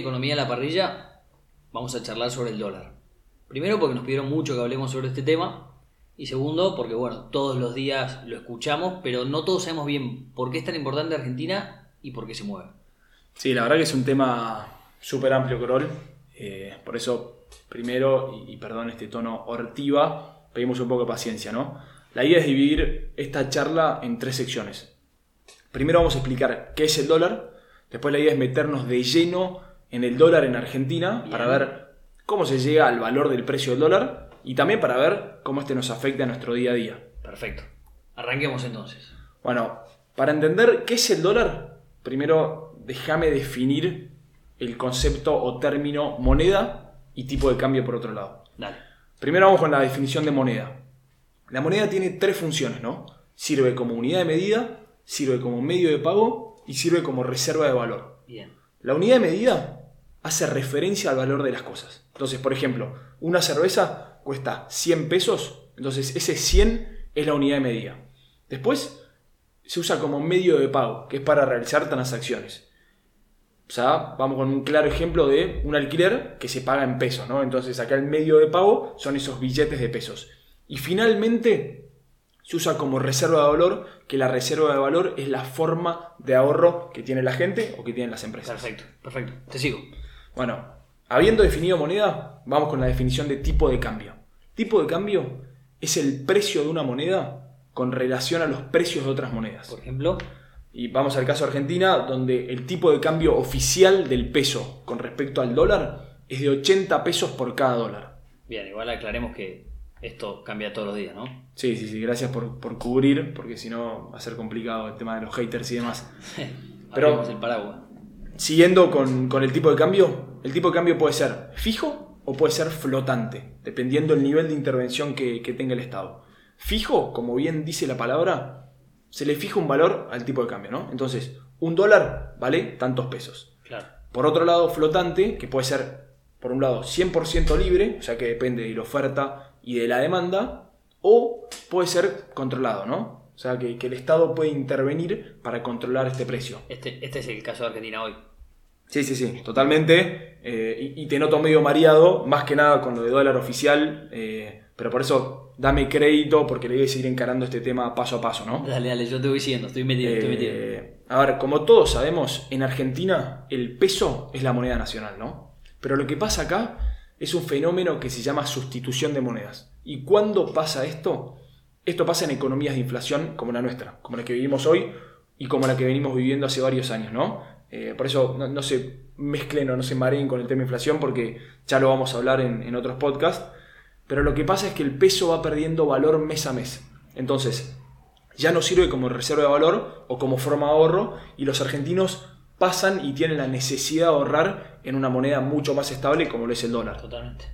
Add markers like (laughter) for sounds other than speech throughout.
Economía en la Parrilla vamos a charlar sobre el dólar. Primero porque nos pidieron mucho que hablemos sobre este tema y segundo porque bueno, todos los días lo escuchamos, pero no todos sabemos bien por qué es tan importante Argentina y por qué se mueve. Sí, la verdad que es un tema súper amplio, Corol. Eh, por eso, primero, y, y perdón este tono hortiva, pedimos un poco de paciencia, ¿no? La idea es dividir esta charla en tres secciones. Primero vamos a explicar qué es el dólar, después la idea es meternos de lleno en el dólar en Argentina para ver cómo se llega al valor del precio del dólar y también para ver cómo este nos afecta a nuestro día a día. Perfecto. Arranquemos entonces. Bueno, para entender qué es el dólar, primero déjame definir el concepto o término moneda y tipo de cambio por otro lado. Dale. Primero vamos con la definición de moneda. La moneda tiene tres funciones, ¿no? Sirve como unidad de medida, sirve como medio de pago y sirve como reserva de valor. Bien. La unidad de medida hace referencia al valor de las cosas. Entonces, por ejemplo, una cerveza cuesta 100 pesos, entonces ese 100 es la unidad de medida. Después se usa como medio de pago, que es para realizar transacciones. O sea, vamos con un claro ejemplo de un alquiler que se paga en pesos, ¿no? Entonces acá el medio de pago son esos billetes de pesos. Y finalmente se usa como reserva de valor, que la reserva de valor es la forma de ahorro que tiene la gente o que tienen las empresas. Perfecto, perfecto. Te sigo. Bueno, habiendo definido moneda, vamos con la definición de tipo de cambio. Tipo de cambio es el precio de una moneda con relación a los precios de otras monedas. Por ejemplo, Y vamos al caso de Argentina, donde el tipo de cambio oficial del peso con respecto al dólar es de 80 pesos por cada dólar. bien, igual aclaremos que esto cambia todos los días, ¿no? Sí, sí, sí, gracias por, por cubrir, porque si no va a ser complicado el tema de los haters y demás. (laughs) Pero- el paraguas. Siguiendo con, con el tipo de cambio, el tipo de cambio puede ser fijo o puede ser flotante, dependiendo del nivel de intervención que, que tenga el Estado. Fijo, como bien dice la palabra, se le fija un valor al tipo de cambio, ¿no? Entonces, un dólar vale tantos pesos. Claro. Por otro lado, flotante, que puede ser, por un lado, 100% libre, o sea que depende de la oferta y de la demanda, o puede ser controlado, ¿no? O sea que, que el Estado puede intervenir para controlar este precio. Este, este es el caso de Argentina hoy. Sí, sí, sí, totalmente. Eh, y, y te noto medio mareado, más que nada con lo de dólar oficial, eh, pero por eso dame crédito porque le voy a seguir encarando este tema paso a paso, ¿no? Dale, dale, yo te voy siguiendo, estoy metido, estoy metido. Eh, a ver, como todos sabemos, en Argentina el peso es la moneda nacional, ¿no? Pero lo que pasa acá es un fenómeno que se llama sustitución de monedas. ¿Y cuándo pasa esto? Esto pasa en economías de inflación como la nuestra, como la que vivimos hoy y como la que venimos viviendo hace varios años, ¿no? Eh, por eso no, se mezclen o no se mareen con el tema inflación porque ya lo vamos a hablar en, en otros podcasts. Pero lo que pasa es que el peso va perdiendo valor mes a mes. Entonces, ya no sirve como reserva de valor o como forma de ahorro y los argentinos pasan y tienen la necesidad de ahorrar en una moneda mucho más estable como lo es el dólar. Totalmente.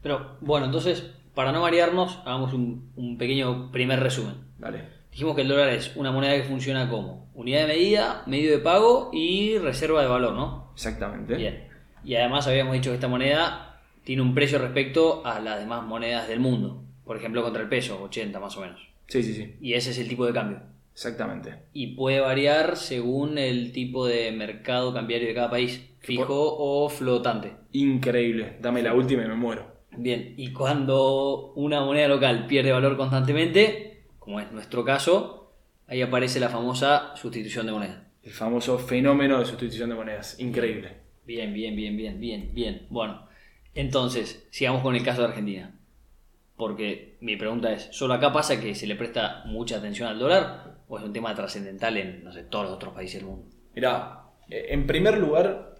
Pero bueno, entonces, para no variarnos, hagamos un, un pequeño primer resumen. Dale. Dijimos que el dólar es una moneda que funciona como unidad de medida, medio de pago y reserva de valor, ¿no? Exactamente. Bien. Y además habíamos dicho que esta moneda tiene un precio respecto a las demás monedas del mundo. Por ejemplo, contra el peso, 80 más o menos. Sí, sí, sí. Y ese es el tipo de cambio. Exactamente. Y puede variar según el tipo de mercado cambiario de cada país, fijo o flotante. Increíble. Dame la última y me muero. Bien, y cuando una moneda local pierde valor constantemente, como es nuestro caso, ahí aparece la famosa sustitución de moneda. El famoso fenómeno de sustitución de monedas. Increíble. Bien, bien, bien, bien, bien, bien. Bueno, entonces, sigamos con el caso de Argentina. Porque mi pregunta es, ¿solo acá pasa que se le presta mucha atención al dólar? ¿O es un tema trascendental en, no sé, todos los otros países del mundo? Mirá, eh, en primer lugar,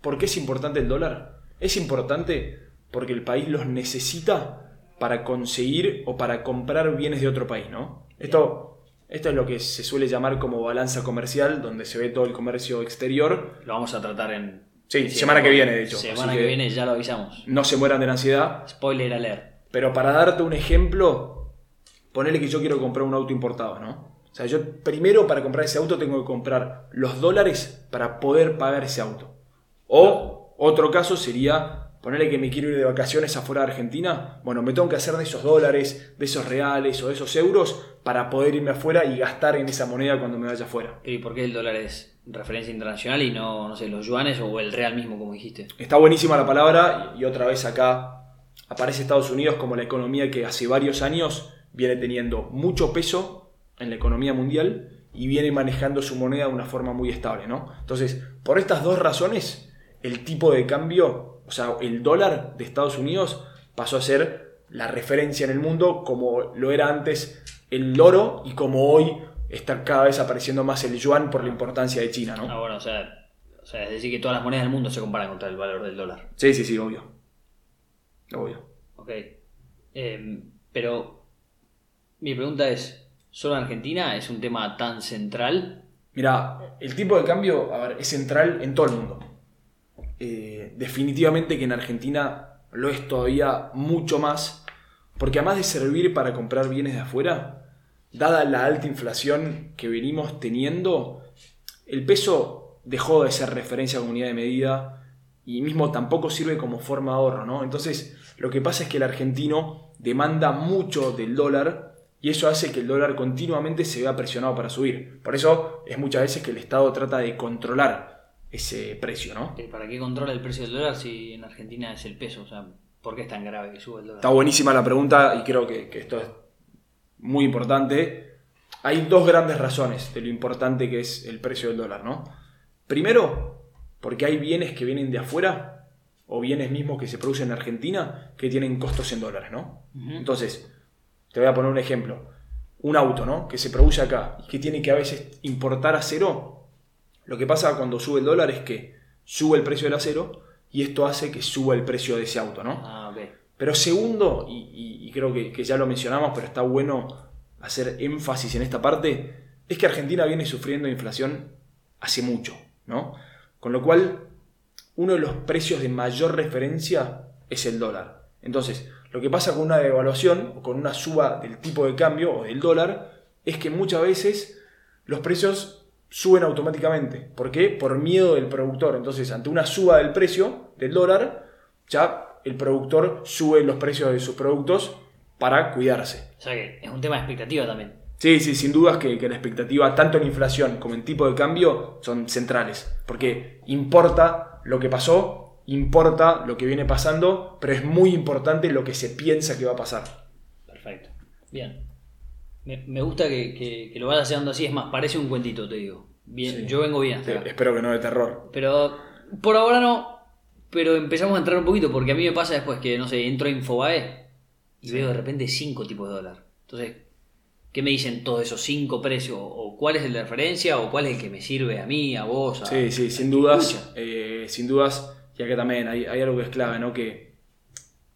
¿por qué es importante el dólar? Es importante porque el país los necesita para conseguir o para comprar bienes de otro país, ¿no? Esto, esto es lo que se suele llamar como balanza comercial, donde se ve todo el comercio exterior. Lo vamos a tratar en... Sí, semana que viene, de hecho. Semana que que viene ya lo avisamos. No se mueran de la ansiedad. Spoiler alert. Pero para darte un ejemplo, ponele que yo quiero comprar un auto importado, ¿no? O sea, yo primero para comprar ese auto tengo que comprar los dólares para poder pagar ese auto. O otro caso sería Ponerle que me quiero ir de vacaciones afuera de Argentina, bueno, me tengo que hacer de esos dólares, de esos reales o de esos euros para poder irme afuera y gastar en esa moneda cuando me vaya afuera. ¿Y por qué el dólar es referencia internacional y no, no sé, los yuanes o el real mismo, como dijiste? Está buenísima la palabra y otra vez acá aparece Estados Unidos como la economía que hace varios años viene teniendo mucho peso en la economía mundial y viene manejando su moneda de una forma muy estable, ¿no? Entonces, por estas dos razones, el tipo de cambio, o sea, el dólar de Estados Unidos pasó a ser la referencia en el mundo como lo era antes el oro y como hoy está cada vez apareciendo más el yuan por la importancia de China, ¿no? Ah, bueno, o sea, o sea, es decir que todas las monedas del mundo se comparan contra el valor del dólar. Sí, sí, sí, obvio. Obvio. Ok. Eh, pero mi pregunta es, ¿solo en Argentina es un tema tan central? Mira, el tipo de cambio a ver, es central en todo el mundo. Eh, definitivamente que en Argentina lo es todavía mucho más, porque además de servir para comprar bienes de afuera, dada la alta inflación que venimos teniendo, el peso dejó de ser referencia a unidad de medida y mismo tampoco sirve como forma de ahorro, ¿no? Entonces, lo que pasa es que el argentino demanda mucho del dólar y eso hace que el dólar continuamente se vea presionado para subir. Por eso es muchas veces que el Estado trata de controlar ese precio, ¿no? ¿Para qué controla el precio del dólar si en Argentina es el peso? O sea, ¿por qué es tan grave que sube el dólar? Está buenísima la pregunta y creo que, que esto es muy importante. Hay dos grandes razones de lo importante que es el precio del dólar, ¿no? Primero, porque hay bienes que vienen de afuera o bienes mismos que se producen en Argentina que tienen costos en dólares, ¿no? Entonces, te voy a poner un ejemplo. Un auto, ¿no? Que se produce acá y que tiene que a veces importar acero. Lo que pasa cuando sube el dólar es que sube el precio del acero y esto hace que suba el precio de ese auto, ¿no? Ah. Pero segundo, y, y- y creo que, que ya lo mencionamos, pero está bueno hacer énfasis en esta parte, es que Argentina viene sufriendo inflación hace mucho, ¿no? Con lo cual, uno de los precios de mayor referencia es el dólar. Entonces, lo que pasa con una devaluación o con una suba del tipo de cambio o del dólar es que muchas veces los precios suben automáticamente. ¿Por qué? Por miedo del productor. Entonces, ante una suba del precio del dólar, ya el productor sube los precios de sus productos para cuidarse. O sea que es un tema de expectativa también. Sí, sí, sin dudas que, que la expectativa, tanto en inflación como en tipo de cambio, son centrales. Porque importa lo que pasó, importa lo que viene pasando, pero es muy importante lo que se piensa que va a pasar. Perfecto. Bien. Me, me gusta que, que- que lo vayas haciendo así. Es más, parece un cuentito, te digo. Bien, Sí. yo vengo bien hasta Eh, acá. espero que no de terror. Pero por ahora no. Pero empezamos a entrar un poquito porque a mí me pasa después que, no sé, entro a Infobae y veo de repente cinco tipos de dólar. Entonces, ¿qué me dicen todos esos cinco precios? ¿O cuál es el de referencia? ¿O cuál es el que me sirve a mí, a vos? A... Sí, sí, sin a- dudas. Eh, sin dudas. Y acá también hay, hay algo que es clave, ¿no? Que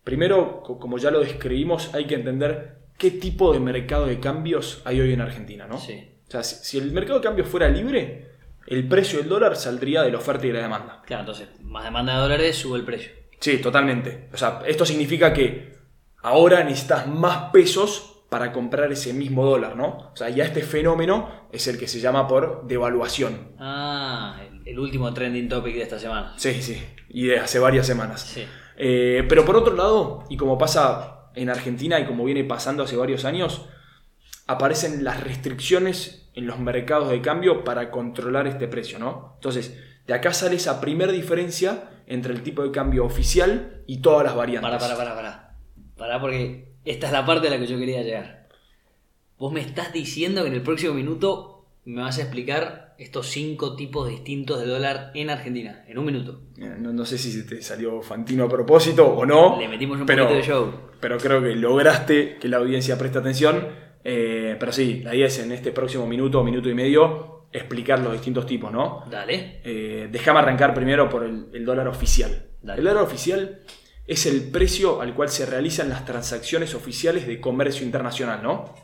primero, co- como ya lo describimos, hay que entender qué tipo de mercado de cambios hay hoy en Argentina, ¿no? Sí. O sea, si, si el mercado de cambios fuera libre, el precio del dólar saldría de la oferta y de la demanda. Claro, entonces, más demanda de dólares, sube el precio. Sí, totalmente. O sea, esto significa que ahora necesitas más pesos para comprar ese mismo dólar, ¿no? O sea, ya este fenómeno es el que se llama por devaluación. Ah, el, el último trending topic de esta semana. Sí, sí, y de hace varias semanas. Sí. Eh, pero por otro lado, y como pasa en Argentina y como viene pasando hace varios años, aparecen las restricciones en los mercados de cambio para controlar este precio, ¿no? Entonces, de acá sale esa primera diferencia entre el tipo de cambio oficial y todas las variantes. Para, para, para, para. Para porque esta es la parte a la que yo quería llegar. Vos me estás diciendo que en el próximo minuto me vas a explicar estos cinco tipos distintos de dólar en Argentina. En un minuto. No, no sé si te salió Fantino a propósito o no. Le metimos un pero, poquito de show. Pero creo que lograste que la audiencia preste atención. Eh, pero sí, la idea es en este próximo minuto o minuto y medio explicar los distintos tipos, ¿no? Dale. Eh, déjame arrancar primero por el, el dólar oficial. Dale. El dólar oficial es el precio al cual se realizan las transacciones oficiales de comercio internacional, ¿no?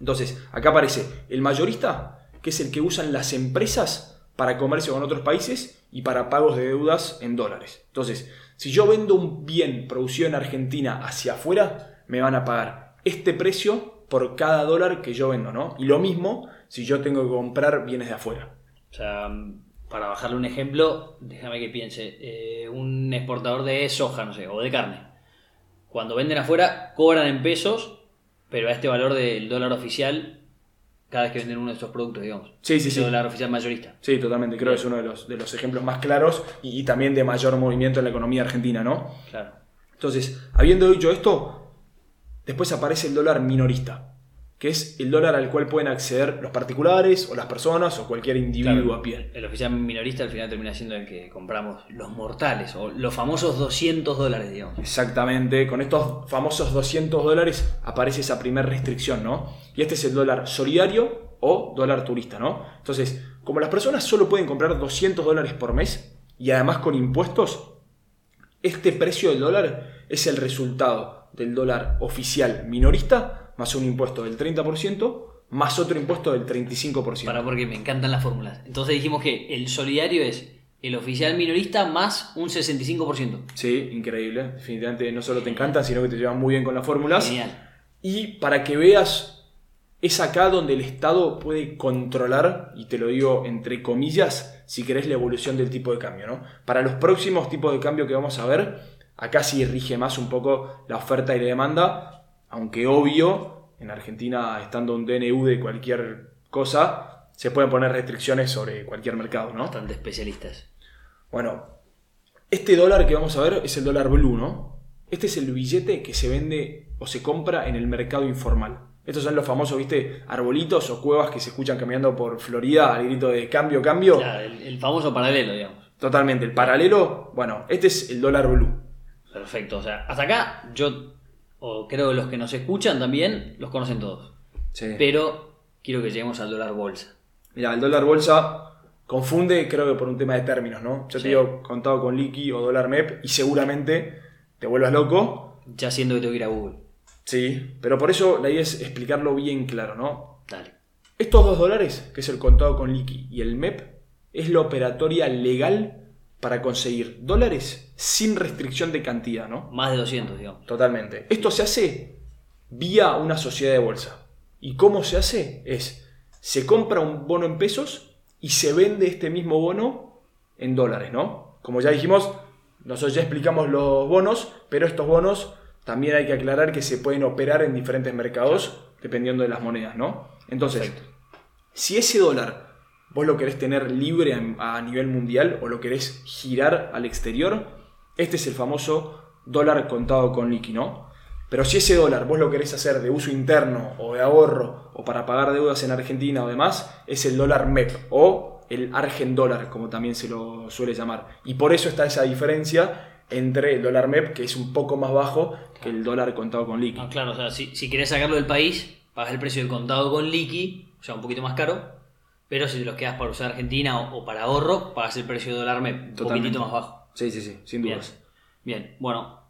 Entonces, acá aparece el mayorista, que es el que usan las empresas para comercio con otros países y para pagos de deudas en dólares. Entonces, si yo vendo un bien producido en Argentina hacia afuera, me van a pagar este precio por cada dólar que yo vendo, ¿no? Y lo mismo si yo tengo que comprar bienes de afuera. O sea, para bajarle un ejemplo, déjame que piense, eh, un exportador de soja, no sé, o de carne. Cuando venden afuera, cobran en pesos, pero a este valor del dólar oficial cada vez que venden uno de estos productos, digamos. Sí, sí, sí. dólar oficial mayorista. Sí, totalmente. Creo que es uno de los, de los ejemplos más claros y, y también de mayor movimiento en la economía argentina, ¿no? Claro. Entonces, habiendo dicho esto, después aparece el dólar minorista, que es el dólar al cual pueden acceder los particulares o las personas o cualquier individuo Claro. a pie. El oficial minorista al final termina siendo el que compramos los mortales, o los famosos 200 dólares, digamos. Exactamente, con estos famosos 200 dólares aparece esa primera restricción, ¿no? Y este es el dólar solidario o dólar turista, ¿no? Entonces, como las personas solo pueden comprar 200 dólares por mes y además con impuestos, este precio del dólar es el resultado del dólar oficial minorista más un impuesto del 30% más otro impuesto del 35%. Para porque me encantan las fórmulas. Entonces dijimos que el solidario es el oficial minorista más un 65%. Sí, increíble. Definitivamente no solo te encantan, sino que te llevan muy bien con las fórmulas. Genial. Y para que veas, es acá donde el Estado puede controlar, y te lo digo entre comillas, si querés la evolución del tipo de cambio. ¿no? Para los próximos tipos de cambio que vamos a ver, acá sí rige más un poco la oferta y la demanda, aunque obvio, en Argentina estando un DNU de cualquier cosa, se pueden poner restricciones sobre cualquier mercado. ¿no? Bastante especialistas. Bueno, este dólar que vamos a ver es el dólar blue, ¿no? Este es el billete que se vende o se compra en el mercado informal. Estos son los famosos, viste, arbolitos o cuevas que se escuchan caminando por Florida al grito de cambio, cambio. Claro, el, el famoso paralelo, digamos. Totalmente. El paralelo, bueno, este es el dólar blue. Perfecto. O sea, hasta acá yo, o creo que los que nos escuchan también, los conocen todos. Sí. Pero quiero que lleguemos al dólar bolsa. Mira, el dólar bolsa confunde, creo que por un tema de términos, ¿no? Yo Sí. te digo contado con liqui o dólar MEP y seguramente te vuelvas loco. Ya siendo que tengo que ir a Google. Sí, pero por eso la idea es explicarlo bien claro, ¿no? Dale. Estos dos dólares, que es el contado con liqui y el MEP, es la operatoria legal para conseguir dólares sin restricción de cantidad, ¿no? Más de 200, digamos. Totalmente. Esto se hace vía una sociedad de bolsa. ¿Y cómo se hace? Es, se compra un bono en pesos y se vende este mismo bono en dólares, ¿no? Como ya dijimos, nosotros ya explicamos los bonos, pero estos bonos también hay que aclarar que se pueden operar en diferentes mercados dependiendo de las monedas, ¿no? Entonces, Perfecto. si ese dólar vos lo querés tener libre a nivel mundial o lo querés girar al exterior, este es el famoso dólar contado con liqui, ¿no? Pero si ese dólar vos lo querés hacer de uso interno o de ahorro o para pagar deudas en Argentina o demás, es el dólar MEP o el Argen dólar, como también se lo suele llamar. Y por eso está esa diferencia entre el dólar MEP, que es un poco más bajo que el dólar contado con liqui. Ah, claro, o sea, si, si querés sacarlo del país, pagas el precio del contado con liqui, o sea, un poquito más caro. Pero si te los quedas para usar Argentina o, o para ahorro, pagas el precio de dólar MEP, un Totalmente. poquitito más bajo. Sí, sí, sí, sin dudas. Bien, bueno,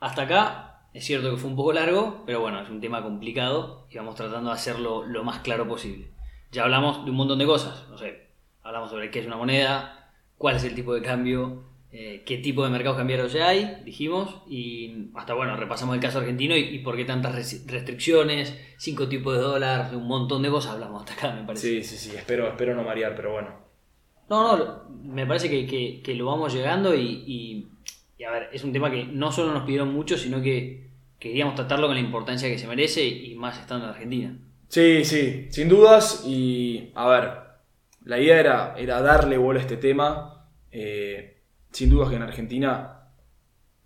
hasta acá es cierto que fue un poco largo, pero bueno, es un tema complicado y vamos tratando de hacerlo lo más claro posible. Ya hablamos de un montón de cosas, no sé, hablamos sobre qué es una moneda, cuál es el tipo de cambio, eh, qué tipo de mercados cambiarios ya hay, dijimos, y hasta bueno, repasamos el caso argentino y, y por qué tantas res- restricciones, cinco tipos de dólar, un montón de cosas hablamos hasta acá, me parece. Sí, sí, sí, espero, espero no marear, pero bueno. No, no, me parece que, que- lo vamos llegando y, y- a ver, es un tema que no solo nos pidieron mucho, sino que queríamos tratarlo con la importancia que se merece y más estando en Argentina. Sí, sí, sin dudas. Y a ver, la idea era, era darle bola a este tema. Eh, sin dudas que en Argentina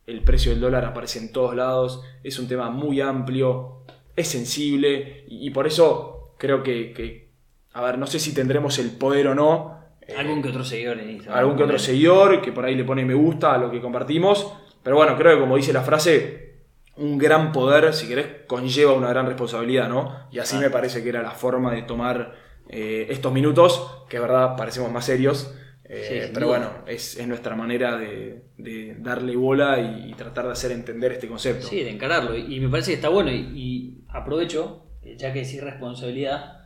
el precio del dólar aparece en todos lados. Es un tema muy amplio, es sensible. Y, y por eso creo que, que, a ver, no sé si tendremos el poder o no. Eh, Algún que otro seguidor en Instagram. algún que otro seguidor que por ahí le pone me gusta a lo que compartimos. Pero bueno, creo que como dice la frase, un gran poder, si querés, conlleva una gran responsabilidad, ¿no? Y así Ah. me parece que era la forma de tomar eh, estos minutos, que es verdad parecemos más serios. eh, Sí, pero bueno, es, es nuestra manera de, de darle bola y, y tratar de hacer entender este concepto. Sí, de encararlo. Y, y me parece que está bueno. Y, y aprovecho, ya que decís responsabilidad,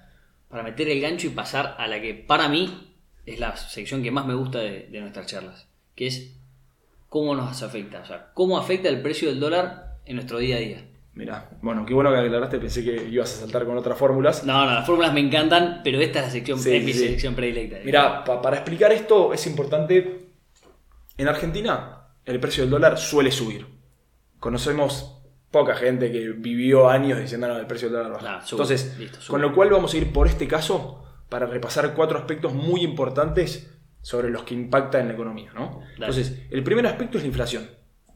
para meter el gancho y pasar a la que para mí es la sección que más me gusta de, de nuestras charlas, que es cómo nos afecta. O sea, cómo afecta el precio del dólar en nuestro día a día. Mira, bueno, qué bueno que aclaraste, pensé que ibas a saltar con otras fórmulas. No, no, las fórmulas me encantan, pero esta es la sección, Sí, sí, sí. sección predilecta. Mira, pa- para explicar esto es importante. En Argentina, el precio del dólar suele subir. Conocemos poca gente que vivió años diciendo no, el precio del dólar baja. Nah, sube, Entonces, listo, con lo cual vamos a ir por este caso para repasar cuatro aspectos muy importantes sobre los que impacta en la economía. ¿no? Entonces, el primer aspecto es la inflación.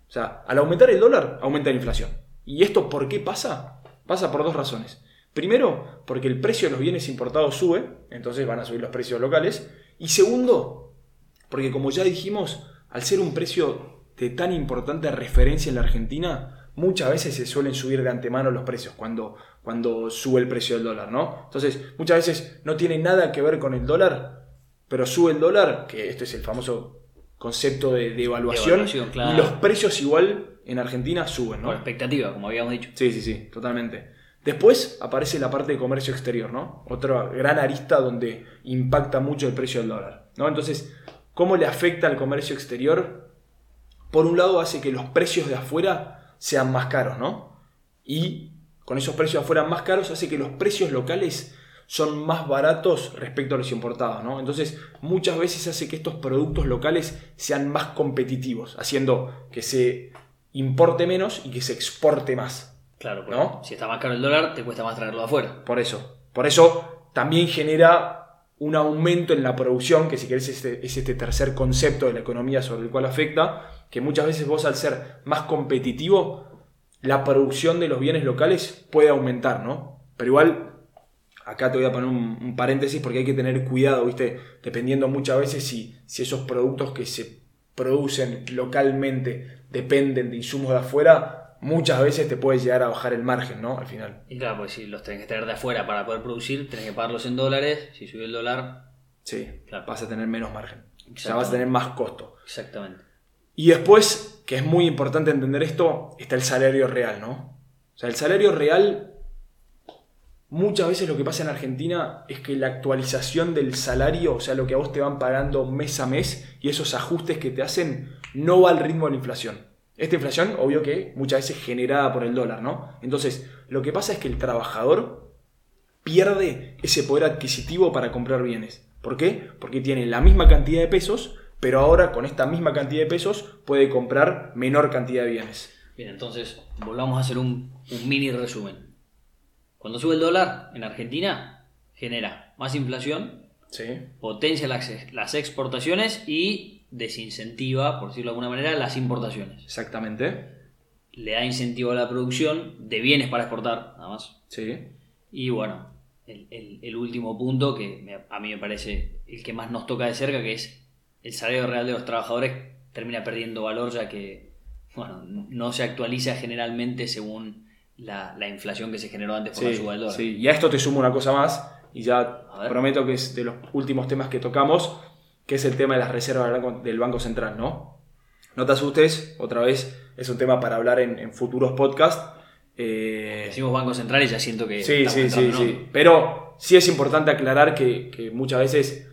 O sea, al aumentar el dólar, aumenta la inflación. ¿Y esto por qué pasa? Pasa por dos razones. Primero, porque el precio de los bienes importados sube, entonces van a subir los precios locales. Y segundo, porque como ya dijimos, al ser un precio de tan importante referencia en la Argentina, muchas veces se suelen subir de antemano los precios cuando, cuando sube el precio del dólar, ¿no? Entonces, muchas veces no tiene nada que ver con el dólar, pero sube el dólar, que este es el famoso concepto de, de evaluación, claro. y los precios igual en Argentina suben, ¿no? Por expectativa, como habíamos dicho. Sí, sí, sí, totalmente. Después aparece la parte de comercio exterior, ¿no? Otra gran arista donde impacta mucho el precio del dólar, ¿no? Entonces, ¿cómo le afecta al comercio exterior? Por un lado hace que los precios de afuera sean más caros, ¿no? Y con esos precios afuera más caros hace que los precios locales son más baratos respecto a los importados, ¿no? Entonces, muchas veces hace que estos productos locales sean más competitivos, haciendo que se importe menos y que se exporte más. Claro, ¿No? si está más caro el dólar, te cuesta más traerlo de afuera. Por eso. Por eso también genera un aumento en la producción, que si querés es este, es este tercer concepto de la economía sobre el cual afecta, que muchas veces vos al ser más competitivo, la producción de los bienes locales puede aumentar, ¿no? Pero igual, acá te voy a poner un, un paréntesis porque hay que tener cuidado, ¿viste? Dependiendo muchas veces si, si esos productos que se producen localmente dependen de insumos de afuera, muchas veces te puede llegar a bajar el margen, ¿no? Al final. Y claro, pues si los tenés que traer de afuera para poder producir, tenés que pagarlos en dólares. Si sube el dólar, Sí, Claro. vas a tener menos margen. O sea, Exactamente. vas a tener más costo. exactamente. Y después, que es muy importante entender esto, está el salario real, ¿no? O sea, el salario real, muchas veces lo que pasa en Argentina es que la actualización del salario, o sea, lo que a vos te van pagando mes a mes y esos ajustes que te hacen, no va al ritmo de la inflación. Esta inflación, obvio que muchas veces generada por el dólar, ¿no? Entonces, lo que pasa es que el trabajador pierde ese poder adquisitivo para comprar bienes. ¿Por qué? Porque tiene la misma cantidad de pesos, pero ahora con esta misma cantidad de pesos puede comprar menor cantidad de bienes. Bien, entonces volvamos a hacer un, un mini resumen. Cuando sube el dólar en Argentina, genera más inflación, Sí. potencia las, las exportaciones y desincentiva, por decirlo de alguna manera, las importaciones. Exactamente. Le da incentivo a la producción de bienes para exportar, nada más. Sí. Y bueno, el, el- el último punto que me- a mí me parece el que más nos toca de cerca, que es el salario real de los trabajadores termina perdiendo valor ya que bueno, no se actualiza generalmente según la, la inflación que se generó antes por la Sí, suba del dólar. sí. Y a esto te sumo una cosa más, y ya prometo que es de los últimos temas que tocamos, que es el tema de las reservas del Banco, Central, ¿no? No te asustes, otra vez es un tema para hablar en, en futuros podcasts. Eh, Decimos Banco Central y ya siento que Sí, sí, sí, sí. Pero sí es importante aclarar que, que muchas veces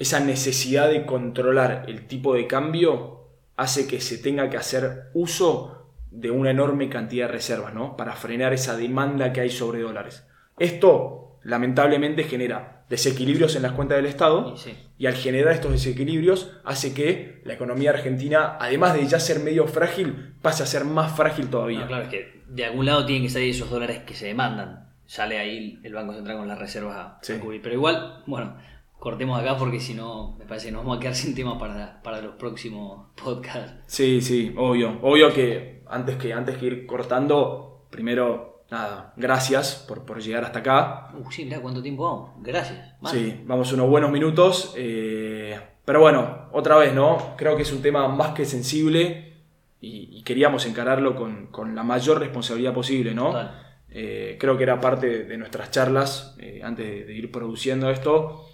esa necesidad de controlar el tipo de cambio hace que se tenga que hacer uso de una enorme cantidad de reservas, ¿no? Para frenar esa demanda que hay sobre dólares. Esto, lamentablemente, genera desequilibrios en las cuentas del Estado Y sí. y al generar estos desequilibrios hace que la economía argentina, además de ya ser medio frágil, pase a ser más frágil todavía. No, claro, es que de algún lado tienen que salir esos dólares que se demandan. Sale ahí el Banco Central con las reservas a, a cubrir. Pero igual, bueno, cortemos acá porque si no, me parece que nos vamos a quedar (laughs) sin tema para, para los próximos podcasts. Sí, sí, obvio. Obvio que antes que, antes que ir cortando, primero, nada, gracias por, por llegar hasta acá. Uh, sí, mirá cuánto tiempo vamos. Gracias. Sí, vamos unos buenos minutos. eh, pero bueno, otra vez, ¿no? Creo que es un tema más que sensible y, y queríamos encararlo con, con la mayor responsabilidad posible, ¿no? Total. Eh, creo que era parte de nuestras charlas eh, antes de, de ir produciendo esto.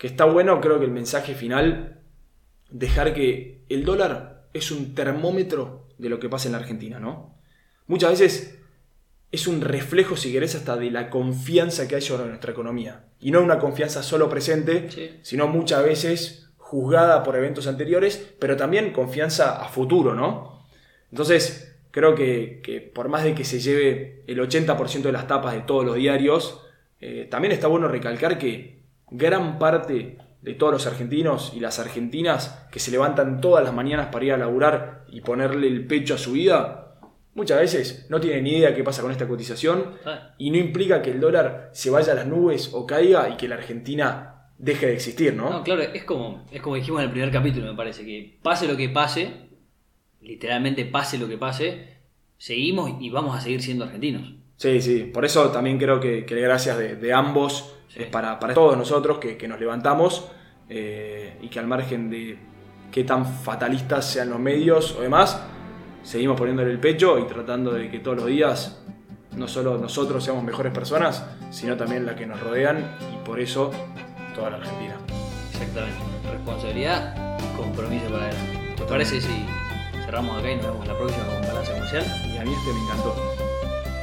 Que está bueno, creo que el mensaje final, dejar que el dólar es un termómetro de lo que pasa en la Argentina, ¿no? Muchas veces es un reflejo, si querés, hasta de la confianza que hay sobre nuestra economía. Y no una confianza solo presente, Sí. sino muchas veces juzgada por eventos anteriores, pero también confianza a futuro, ¿no? Entonces, creo que, que por más de que se lleve el 80% de las tapas de todos los diarios, eh, también está bueno recalcar que gran parte de todos los argentinos y las argentinas que se levantan todas las mañanas para ir a laburar y ponerle el pecho a su vida, muchas veces no tienen ni idea qué pasa con esta cotización y no implica que el dólar se vaya a las nubes o caiga y que la Argentina deje de existir, ¿no? No, claro, es como, es como dijimos en el primer capítulo, me parece, que pase lo que pase, literalmente pase lo que pase, seguimos y vamos a seguir siendo argentinos. Sí, sí, por eso también creo que, que gracias de, de ambos Sí. es para, para todos nosotros que, que nos levantamos eh, y que al margen de qué tan fatalistas sean los medios o demás, seguimos poniéndole el pecho y tratando de que todos los días no solo nosotros seamos mejores personas, sino también las que nos rodean y por eso toda la Argentina. Exactamente. Responsabilidad y compromiso para adelante. ¿Te parece si cerramos acá y nos vemos la próxima con Balance Comercial? Y a mí este me encantó.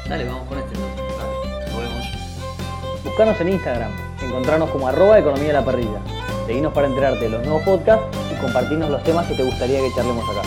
Dale, vamos con este entonces. Buscanos en Instagram, encontrarnos como arroba economía de la parrilla. Seguinos para enterarte de los nuevos podcasts y compartirnos los temas que te gustaría que charlemos acá.